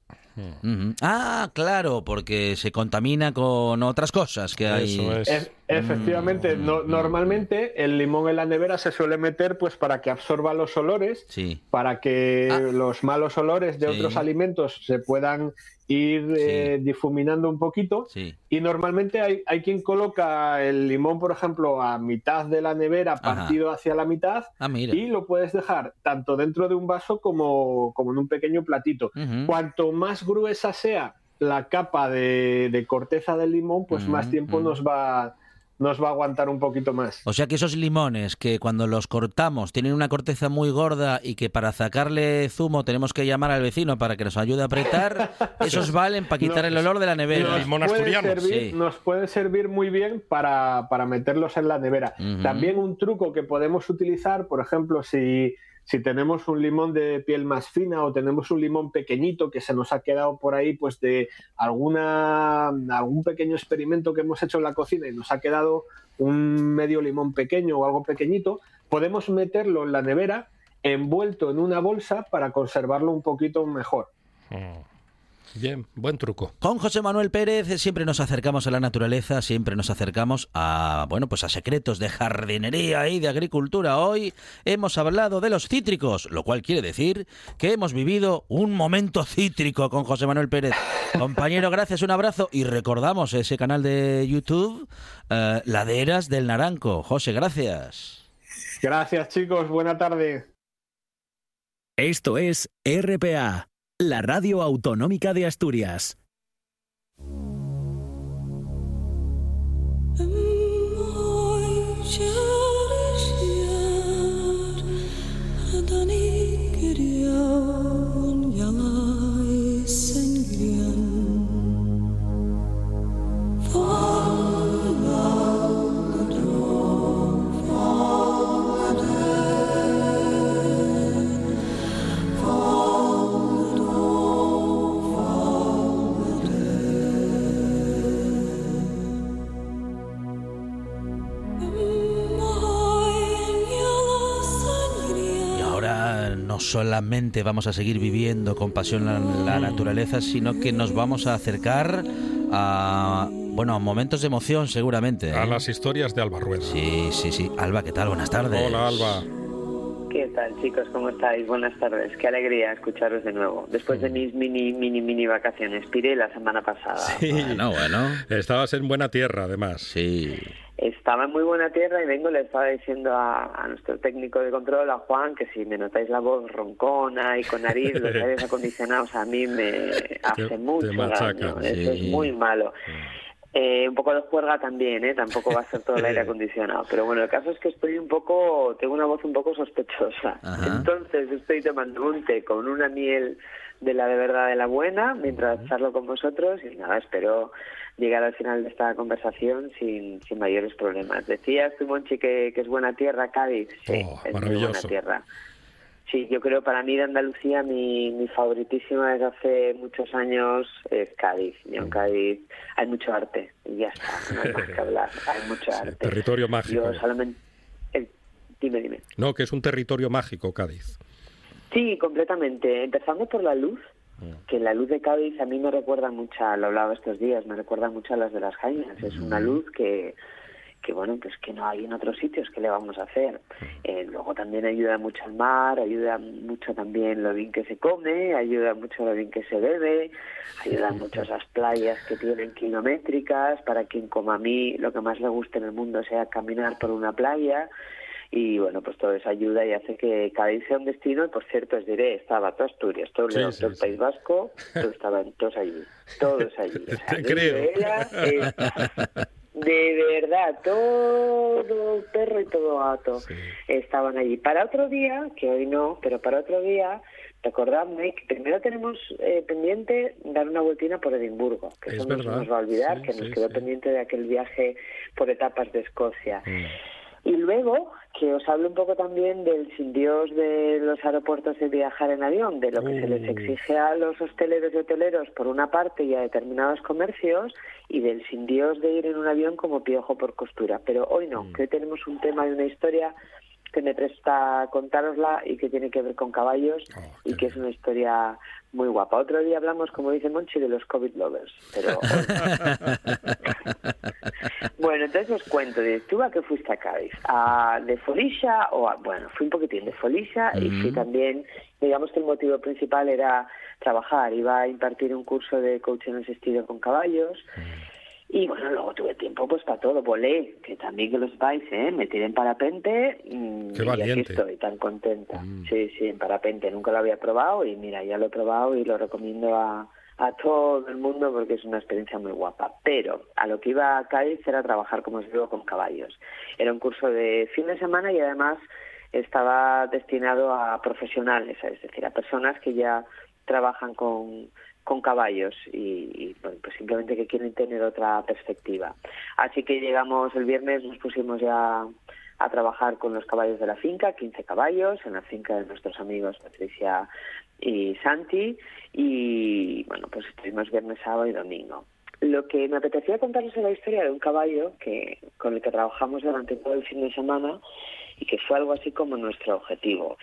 Ah, claro, porque se contamina con otras cosas que hay.
Eso es.
Es- efectivamente,
Mm,
no- normalmente el limón en la nevera se suele meter pues para que absorba los olores,
Sí.
para que
Ah.
los malos olores de
Sí.
otros alimentos se puedan ir eh, difuminando un poquito.
Sí.
Y normalmente hay, hay quien coloca el limón, por ejemplo, a mitad de la nevera, partido hacia la mitad,
Ah,
y lo puedes dejar tanto dentro de un vaso como, como en un pequeño platito. Cuanto más gruesa sea la capa de, de corteza del limón, pues más tiempo nos va nos va a aguantar un poquito más.
O sea que esos limones que cuando los cortamos tienen una corteza muy gorda y que para sacarle zumo tenemos que llamar al vecino para que nos ayude a apretar, esos valen para quitar el olor de la nevera.
Nos
limón
puede,
asturiano.
servir,
Sí.
nos puede servir muy bien para, para meterlos en la nevera. También un truco que podemos utilizar, por ejemplo, si, si tenemos un limón de piel más fina o tenemos un limón pequeñito que se nos ha quedado por ahí, pues de alguna algún pequeño experimento que hemos hecho en la cocina y nos ha quedado un medio limón pequeño o algo pequeñito, podemos meterlo en la nevera envuelto en una bolsa para conservarlo un poquito mejor.
Mm. Bien, buen truco.
Con José Manuel Pérez siempre nos acercamos a la naturaleza, siempre nos acercamos a bueno, pues a secretos de jardinería y de agricultura. Hoy hemos hablado de los cítricos, lo cual quiere decir que hemos vivido un momento cítrico con José Manuel Pérez. Compañero, gracias, un abrazo y recordamos ese canal de YouTube eh, Laderas del Naranco. José, gracias.
Gracias chicos, buena tarde.
Esto es RPA, la radio autonómica de Asturias.
Solamente vamos a seguir viviendo con pasión la, la naturaleza, sino que nos vamos a acercar a bueno a momentos de emoción seguramente. ¿eh?
A las historias de Alba Rueda.
Sí, sí, sí. Alba, ¿qué tal? Buenas tardes.
Hola, Alba.
¿Qué tal, chicos? ¿Cómo estáis? Buenas tardes. Qué alegría escucharos de nuevo. Después de mis mini, mini, mini vacaciones. Piré la semana pasada.
Bueno, bueno.
Estabas en buena tierra, además.
Sí.
Estaba en muy buena tierra y vengo, le estaba diciendo a, a nuestro técnico de control, a Juan, que si me notáis la voz roncona y con nariz, los aires acondicionados a mí me hace
te
mucho
machacan,
daño. Eso
sí.
es muy malo. Eh, un poco de juerga también, ¿eh? Tampoco va a ser todo el aire acondicionado. Pero bueno, el caso es que estoy un poco, tengo una voz un poco sospechosa.
Ajá.
Entonces estoy tomando un té con una miel de la de verdad de la buena mientras charlo con vosotros y nada, espero llegar al final de esta conversación sin, sin mayores problemas. Decías tú, Monchi, que, que es buena tierra Cádiz. Sí,
Oh,
es muy buena tierra. Sí, yo creo para mí de Andalucía mi, mi favoritísima desde hace muchos años es Cádiz. Y en Cádiz hay mucho arte y ya está, no hay más que hablar, hay mucho arte.
territorio mágico.
Yo solamente... eh, dime, dime.
No, que es un territorio mágico, Cádiz.
Sí, completamente. Empezando por la luz, que la luz de Cádiz a mí me recuerda mucho, lo hablaba estos días, me recuerda mucho a las de las Jainas. Es una luz que, que bueno, pues que no hay en otros sitios, ¿qué le vamos a hacer? Eh, luego también ayuda mucho al mar, ayuda mucho también lo bien que se come, ayuda mucho lo bien que se bebe, ayuda mucho esas playas que tienen kilométricas, para quien como a mí lo que más le gusta en el mundo sea caminar por una playa y bueno, pues todo eso ayuda y hace que Cádiz sea un destino, y por cierto os diré, estaba todo Asturias, todo
Sí,
León,
sí,
todo el. País Vasco, todos estaban todos allí, todos allí. O sea,
Te creo.
era, eh, de verdad, todo perro y todo gato
Sí.
estaban allí. Para otro día, que hoy no, pero para otro día, recordadme que primero tenemos eh, pendiente dar una vueltina por Edimburgo, que
Es
eso no se nos va a olvidar,
Sí,
que nos
sí,
quedó pendiente de aquel viaje por etapas de Escocia.
Mm.
Y luego que os hablo un poco también del sin Dios de los aeropuertos de viajar en avión, de lo que se les
Uh.
exige a los hosteleros y hoteleros por una parte y a determinados comercios, y del sin Dios de ir en un avión como piojo por costura. Pero hoy no,
Mm.
que hoy tenemos un tema y una historia que me presta contárosla y que tiene que ver con caballos
Oh,
y que es una historia muy guapa. Otro día hablamos, como dice Monchi, de los COVID lovers, pero Bueno, entonces os cuento, de ¿tú a qué fuiste a Cádiz? ¿A de Folisha o a, bueno, fui un poquitín de Folisha y fui también, digamos que el motivo principal era trabajar, iba a impartir un curso de coaching asistido con caballos y bueno, luego tuve tiempo pues para todo, volé, que también que lo sepáis, ¿eh? me tiré en parapente mm,
Qué
y
valiente.
aquí estoy tan contenta. Sí, sí, en parapente, nunca lo había probado y mira, ya lo he probado y lo recomiendo a, a todo el mundo porque es una experiencia muy guapa. Pero a lo que iba a Cádiz era trabajar, como os digo, con caballos. Era un curso de fin de semana y además estaba destinado a profesionales, es decir, a personas que ya trabajan con, con caballos y, pues simplemente que quieren tener otra perspectiva. Así que llegamos el viernes, nos pusimos ya a trabajar con los caballos de la finca, 15 caballos, en la finca de nuestros amigos Patricia y Santi, y bueno, pues estuvimos viernes, sábado y domingo. Lo que me apetecía contarles es la historia de un caballo que con el que trabajamos durante todo el fin de semana y que fue algo así como nuestro objetivo.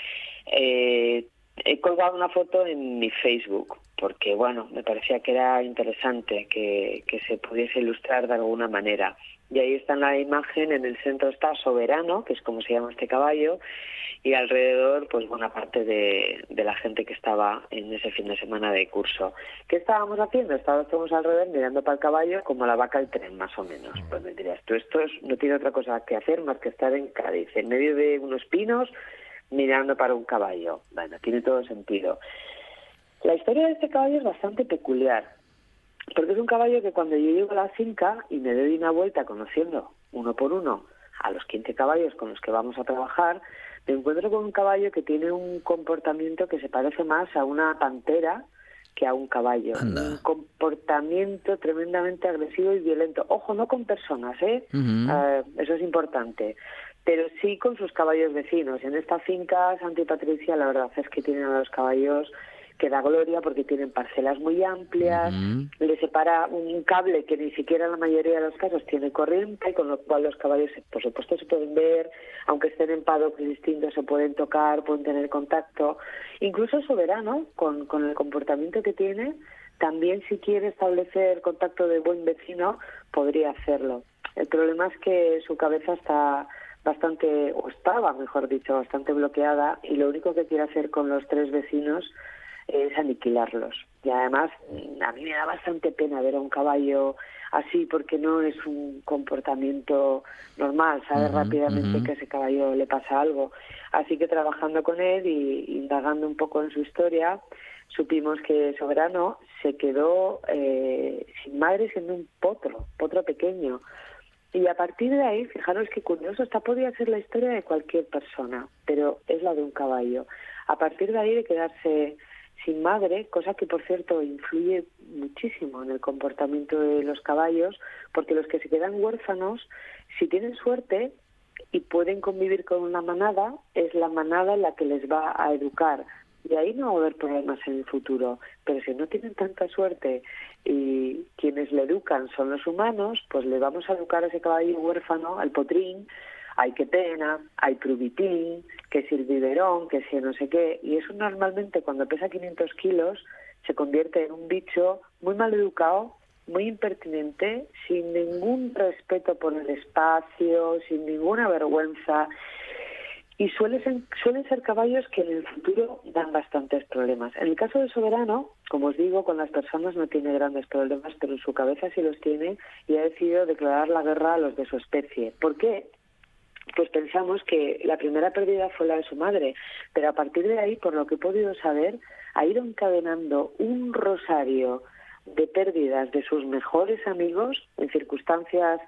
Eh, he colgado una foto en mi Facebook porque, bueno, me parecía que era interesante que, que se pudiese ilustrar de alguna manera. Y ahí está en la imagen, en el centro está Soberano, que es como se llama este caballo, y alrededor, pues buena parte de, de, la gente que estaba en ese fin de semana de curso. ¿Qué estábamos haciendo? Estábamos alrededor mirando para el caballo como la vaca al tren, más o menos. Pues me dirías, tú esto no tiene otra cosa que hacer más que estar en Cádiz, en medio de unos pinos, mirando para un caballo. Bueno, tiene todo sentido. La historia de este caballo es bastante peculiar, porque es un caballo que cuando yo llego a la finca y me doy una vuelta conociendo uno por uno a los 15 caballos con los que vamos a trabajar, me encuentro con un caballo que tiene un comportamiento que se parece más a una pantera que a un caballo. Un comportamiento tremendamente agresivo y violento. Ojo, no con personas, ¿eh? eh eso es importante pero sí con sus caballos vecinos. En esta finca, Santa y Patricia, la verdad es que tienen a los caballos que da gloria porque tienen parcelas muy amplias, le separa un cable que ni siquiera en la mayoría de los casos tiene corriente, con lo cual los caballos, por supuesto, se pueden ver, aunque estén en paddocks distintos, se pueden tocar, pueden tener contacto. Incluso Soberano, con, con el comportamiento que tiene, también si quiere establecer contacto de buen vecino, podría hacerlo. El problema es que su cabeza está bastante, o estaba, mejor dicho, bastante bloqueada y lo único que quiere hacer con los tres vecinos es aniquilarlos. Y además, a mí me da bastante pena ver a un caballo así porque no es un comportamiento normal, sabe rápidamente que a ese caballo le pasa algo. Así que trabajando con él y indagando un poco en su historia, supimos que Soberano se quedó eh, sin madre siendo un potro, potro pequeño. Y a partir de ahí, fijaros qué curioso, esta podría ser la historia de cualquier persona, pero es la de un caballo. A partir de ahí de quedarse sin madre, cosa que por cierto influye muchísimo en el comportamiento de los caballos, porque los que se quedan huérfanos, si tienen suerte y pueden convivir con una manada, es la manada la que les va a educar, y ahí no va a haber problemas en el futuro. Pero si no tienen tanta suerte y quienes le educan son los humanos, pues le vamos a educar a ese caballo huérfano, al potrín, hay que pena, hay prubitín, que si el biberón, que si no sé qué, y eso normalmente cuando pesa 500 kilos se convierte en un bicho muy mal educado, muy impertinente, sin ningún respeto por el espacio, sin ninguna vergüenza, y suelen ser, suelen ser caballos que en el futuro dan bastantes problemas. En el caso de Soberano, como os digo, con las personas no tiene grandes problemas, pero en su cabeza sí los tiene y ha decidido declarar la guerra a los de su especie. ¿Por qué? Pues pensamos que la primera pérdida fue la de su madre, pero a partir de ahí, por lo que he podido saber, ha ido encadenando un rosario de pérdidas de sus mejores amigos en circunstancias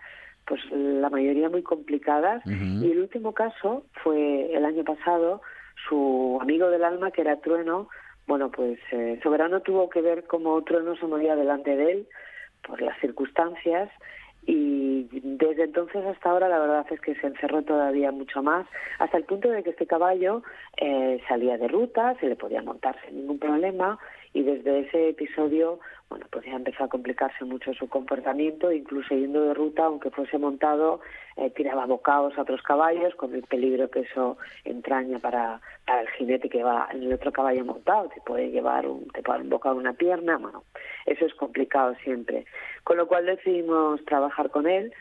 pues la mayoría muy complicadas. Y el último caso fue el año pasado, su amigo del alma, que era Trueno, bueno, pues eh, Soberano tuvo que ver cómo Trueno se moría delante de él por las circunstancias y desde entonces hasta ahora la verdad es que se encerró todavía mucho más, hasta el punto de que este caballo eh, salía de ruta, se le podía montar sin ningún problema y desde ese episodio, bueno, pues ya empezó a complicarse mucho su comportamiento, incluso yendo de ruta, aunque fuese montado, eh, tiraba bocados a otros caballos, con el peligro que eso entraña para, para el jinete que va en el otro caballo montado, te puede llevar un, te puede un una pierna, bueno, eso es complicado siempre. Con lo cual decidimos trabajar con él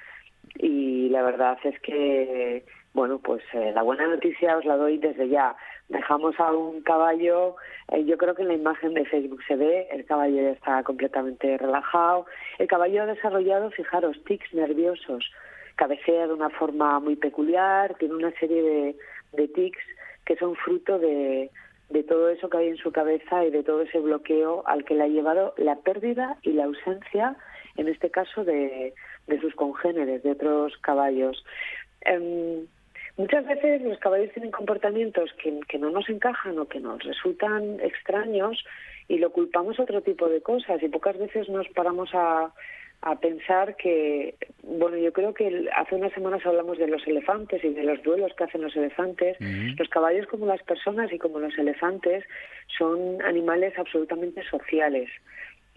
y la verdad es que bueno, pues eh, la buena noticia os la doy desde ya. Dejamos a un caballo, eh, yo creo que en la imagen de Facebook se ve, el caballo ya está completamente relajado. El caballo ha desarrollado, fijaros, tics nerviosos, cabecea de una forma muy peculiar, tiene una serie de, de tics que son fruto de, de todo eso que hay en su cabeza y de todo ese bloqueo al que le ha llevado la pérdida y la ausencia, en este caso, de, de sus congéneres, de otros caballos. Em, muchas veces los caballos tienen comportamientos que, que no nos encajan o que nos resultan extraños y lo culpamos a otro tipo de cosas. Y pocas veces nos paramos a, a pensar que, bueno, yo creo que hace unas semanas hablamos de los elefantes y de los duelos que hacen los elefantes. Los caballos, como las personas y como los elefantes, son animales absolutamente sociales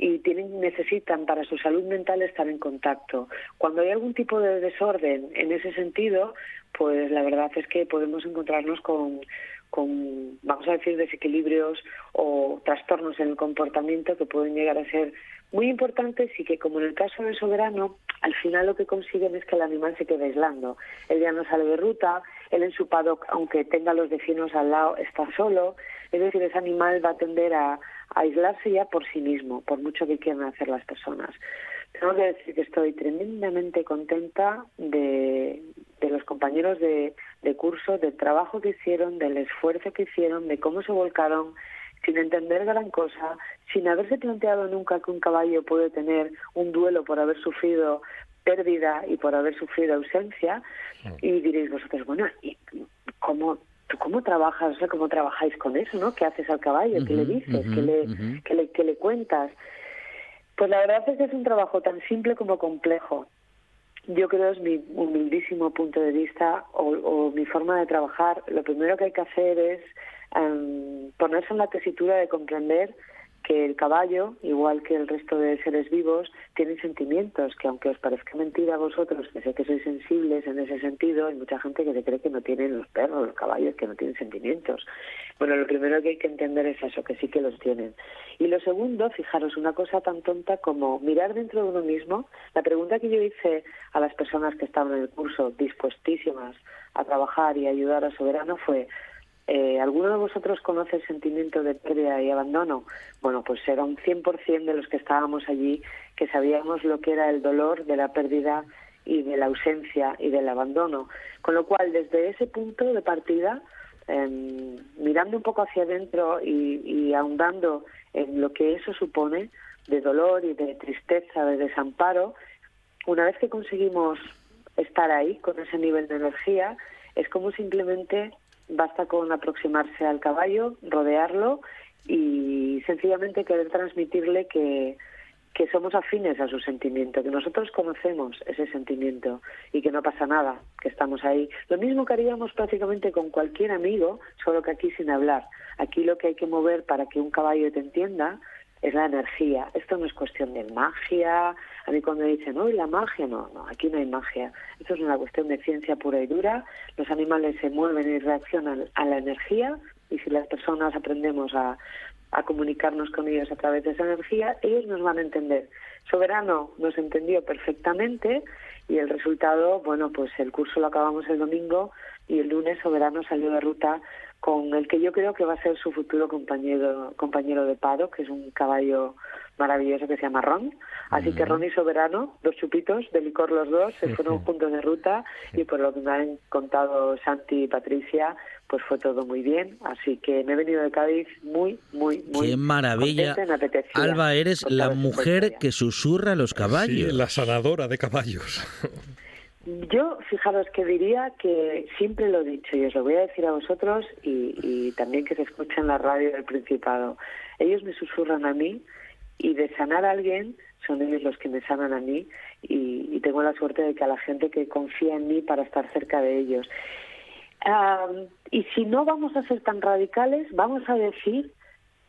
y tienen necesitan para su salud mental estar en contacto. Cuando hay algún tipo de desorden en ese sentido, pues la verdad es que podemos encontrarnos con vamos a decir, desequilibrios o trastornos en el comportamiento que pueden llegar a ser muy importantes y que, como en el caso del soberano, al final lo que consiguen es que el animal se quede aislando. Él ya no sale de ruta, él en su paddock, aunque tenga los vecinos al lado, está solo. Es decir, ese animal va a tender a aislarse ya por sí mismo, por mucho que quieran hacer las personas. Tengo que decir que estoy tremendamente contenta de, de los compañeros de, de curso, del trabajo que hicieron, del esfuerzo que hicieron, de cómo se volcaron, sin entender gran cosa, sin haberse planteado nunca que un caballo puede tener un duelo por haber sufrido pérdida y por haber sufrido ausencia. Y diréis vosotros, bueno, ¿y cómo, tú cómo trabajas? O sea, ¿cómo trabajáis con eso, no? ¿Qué haces al caballo? ¿Qué le dices? ¿Qué, le, ¿qué, le, ¿Qué le cuentas? Pues la verdad es que es un trabajo tan simple como complejo. Yo creo es mi humildísimo punto de vista o, o mi forma de trabajar. Lo primero que hay que hacer es um, ponerse en la tesitura de comprender que el caballo, igual que el resto de seres vivos, tienen sentimientos, que aunque os parezca mentira a vosotros, que sé que sois sensibles en ese sentido, hay mucha gente que se cree que no tienen los perros, los caballos, que no tienen sentimientos. Bueno, lo primero que hay que entender es eso, que sí que los tienen. Y lo segundo, fijaros, una cosa tan tonta como mirar dentro de uno mismo. La pregunta que yo hice a las personas que estaban en el curso, dispuestísimas a trabajar y ayudar a Soberano, fue, eh, ¿alguno de vosotros conoce el sentimiento de pérdida y abandono? Bueno, pues era un 100% de los que estábamos allí que sabíamos lo que era el dolor de la pérdida y de la ausencia y del abandono. Con lo cual, desde ese punto de partida, eh, mirando un poco hacia adentro y, y ahondando en lo que eso supone de dolor y de tristeza, de desamparo, una vez que conseguimos estar ahí con ese nivel de energía, es como simplemente basta con aproximarse al caballo, rodearlo y sencillamente querer transmitirle que, que somos afines a su sentimiento, que nosotros conocemos ese sentimiento y que no pasa nada, que estamos ahí. Lo mismo que haríamos prácticamente con cualquier amigo, solo que aquí sin hablar. Aquí lo que hay que mover para que un caballo te entienda es la energía. Esto no es cuestión de magia. A mí cuando dicen, no, la magia, no, no, aquí no hay magia. Esto es una cuestión de ciencia pura y dura. Los animales se mueven y reaccionan a la energía y si las personas aprendemos a, a comunicarnos con ellos a través de esa energía, ellos nos van a entender. Soberano nos entendió perfectamente y el resultado, bueno, pues el curso lo acabamos el domingo y el lunes Soberano salió de ruta con el que yo creo que va a ser su futuro compañero compañero de paro, que es un caballo maravilloso que se llama Ron. Así que Ron y Soberano, dos chupitos de licor los dos, se fueron juntos de ruta y por lo que me han contado Santi y Patricia, pues fue todo muy bien. Así que me he venido de Cádiz muy, muy, muy
Qué maravilla. Alba, eres la mujer que susurra a los caballos.
Sí, la sanadora de caballos.
Yo, fijaros que diría que siempre lo he dicho y os lo voy a decir a vosotros y, también que se escucha en la radio del Principado. Ellos me susurran a mí y de sanar a alguien son ellos los que me sanan a mí y, tengo la suerte de que a la gente que confía en mí para estar cerca de ellos. Ah, y si no vamos a ser tan radicales, vamos a decir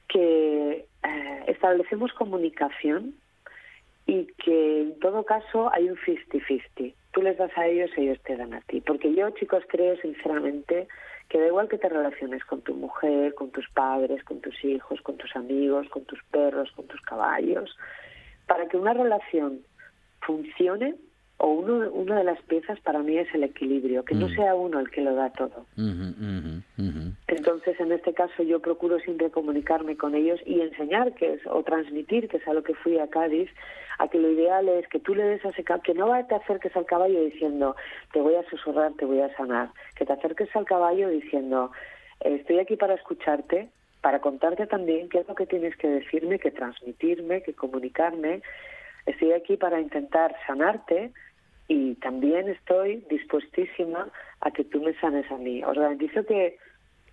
que eh, establecemos comunicación y que en todo caso hay un 50-50. Tú les das a ellos, ellos te dan a ti. Porque yo, chicos, creo sinceramente que da igual que te relaciones con tu mujer, con tus padres, con tus hijos, con tus amigos, con tus perros, con tus caballos, para que una relación funcione, o uno, una de las piezas para mí es el equilibrio, que no
Mm.
sea uno el que lo da todo. Entonces, en este caso, yo procuro siempre comunicarme con ellos y enseñar que es, o transmitir, que es a lo que fui a Cádiz, a que lo ideal es que tú le des a ese caballo, que no te acerques al caballo diciendo, te voy a susurrar, te voy a sanar, que te acerques al caballo diciendo, estoy aquí para escucharte, para contarte también qué es lo que tienes que decirme, que transmitirme, que comunicarme. Estoy aquí para intentar sanarte y también estoy dispuestísima a que tú me sanes a mí. Os garantizo que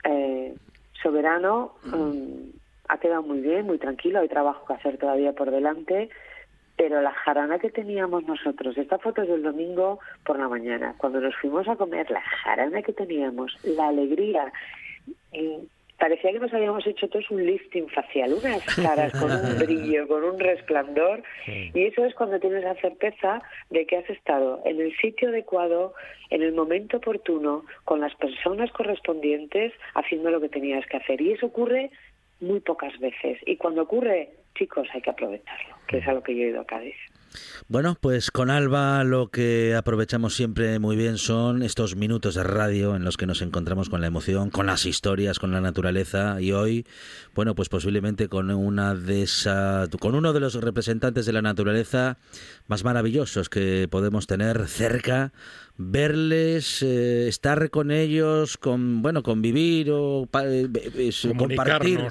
eh, Soberano um, ha quedado muy bien, muy tranquilo, hay trabajo que hacer todavía por delante, pero la jarana que teníamos nosotros, esta foto es del domingo por la mañana, cuando nos fuimos a comer, la jarana que teníamos, la alegría, y parecía que nos habíamos hecho todos un lifting facial, unas caras con un brillo, con un resplandor, y eso es cuando tienes la certeza de que has estado en el sitio adecuado, en el momento oportuno, con las personas correspondientes, haciendo lo que tenías que hacer. Y eso ocurre muy pocas veces. Y cuando ocurre, chicos, hay que aprovecharlo, que es a lo que yo he ido a Cádiz.
Bueno, pues con Alba lo que aprovechamos siempre muy bien son estos minutos de radio en los que nos encontramos con la emoción, con las historias, con la naturaleza y hoy, bueno, pues posiblemente con una de esa, con uno de los representantes de la naturaleza más maravillosos que podemos tener cerca, verles, eh, estar con ellos, con bueno, convivir o eh, compartir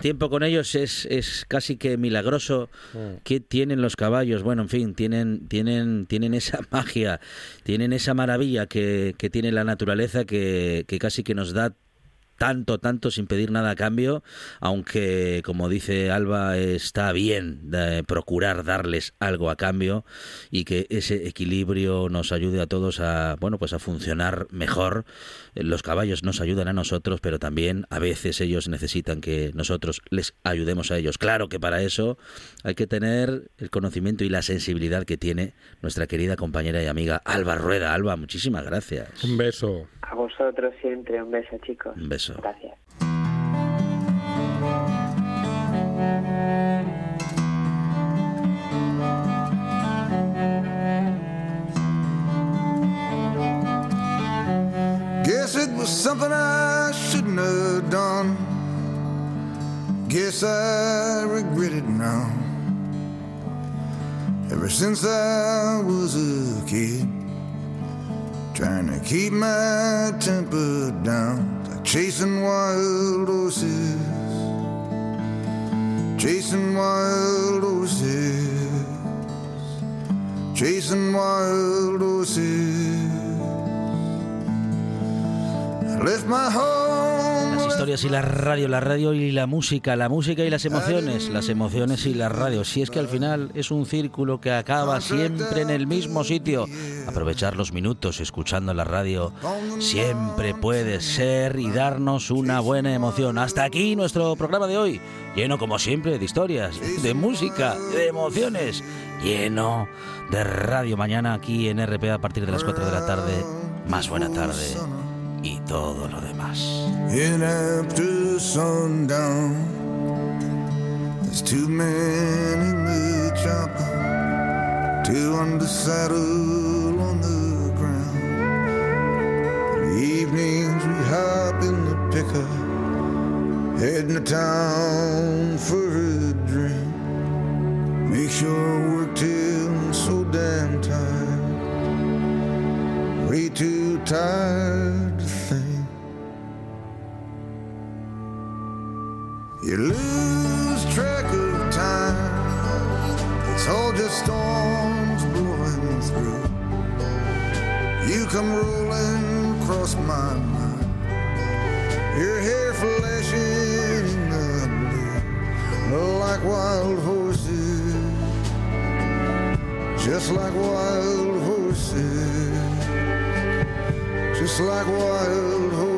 tiempo con ellos es, es casi que milagroso. ¿Qué tienen los caballos? Bueno, en fin, tienen, tienen, tienen esa magia, tienen esa maravilla que, que tiene la naturaleza que, que casi que nos da tanto, tanto sin pedir nada a cambio, aunque como dice Alba, está bien de procurar darles algo a cambio y que ese equilibrio nos ayude a todos a, bueno, pues a funcionar mejor. Los caballos nos ayudan a nosotros, pero también a veces ellos necesitan que nosotros les ayudemos a ellos. Claro que para eso hay que tener el conocimiento y la sensibilidad que tiene nuestra querida compañera y amiga Alba Rueda. Alba, muchísimas gracias.
Un beso.
Vosotros siempre, un beso, chicos.
Un beso.
Gracias.
Guess it was something I shouldn't have done. Guess I regret it now. Ever since I was a kid, trying to keep my temper down, like chasing wild horses, chasing wild horses, chasing wild horses. I left my home.
Historias y la radio, la radio y la música, la música y las emociones, las emociones y la radio. Si es que al final es un círculo que acaba siempre en el mismo sitio. Aprovechar los minutos escuchando la radio siempre puede ser y darnos una buena emoción. Hasta aquí nuestro programa de hoy, lleno como siempre de historias, de música, de emociones, lleno de radio. Mañana aquí en RPA a partir de las 4 de la tarde. Más buena tarde y todo lo demás.
And after sundown, there's two men in the chopper, two on the saddle on the ground. The evenings we hop in the pickup, heading to town for a drink. Make sure work till I'm so damn tired, way too tired You lose track of time. It's all just storms blowing through. You come rolling across my mind. Your hair flashing in the blue, like wild horses, just like wild horses, just like wild horses.